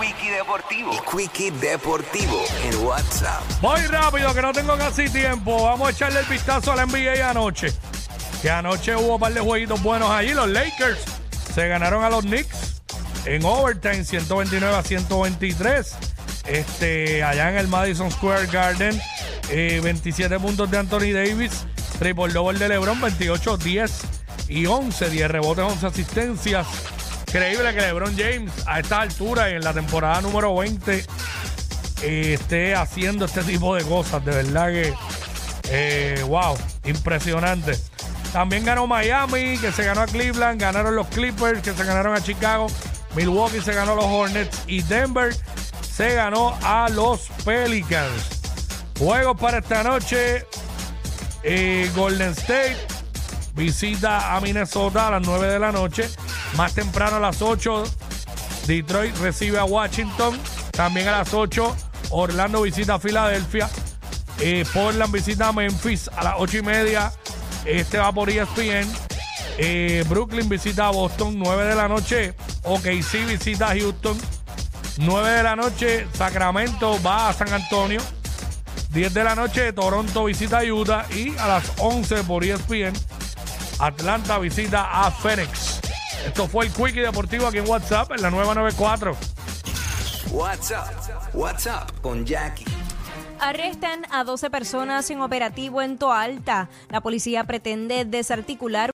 Quickie Deportivo. El Quickie Deportivo en WhatsApp. Voy rápido, que no tengo casi tiempo. Vamos a echarle el vistazo a la NBA anoche. Que anoche hubo un par de jueguitos buenos allí. Los Lakers se ganaron a los Knicks en overtime, 129 a 123. Este, allá en el Madison Square Garden, eh, 27 puntos de Anthony Davis, triple double de LeBron, 28, 10 y 11, 10 rebotes, 11 asistencias. Increíble que LeBron James a esta altura, en la temporada número 20, eh, esté haciendo este tipo de cosas. De verdad que, eh, wow, impresionante. También ganó Miami, que se ganó a Cleveland, ganaron los Clippers, que se ganaron a Chicago, Milwaukee se ganó a los Hornets y Denver se ganó a los Pelicans. Juegos para esta noche, eh, Golden State visita a Minnesota a las 9 de la noche. Más temprano a las 8, Detroit recibe a Washington. También a las 8, Orlando visita a Filadelfia. Eh, Portland visita a Memphis a las 8 y media. Este va por ESPN. Eh, Brooklyn visita a Boston, 9 de la noche. OKC visita a Houston. 9 de la noche, Sacramento va a San Antonio. 10 de la noche, Toronto visita a Utah. Y a las 11 por ESPN, Atlanta visita a Phoenix. Esto fue el Quickie Deportivo aquí en WhatsApp, en la nueva 94. WhatsApp. WhatsApp con Jackie. Arrestan a 12 personas en operativo en Toalta. La policía pretende desarticular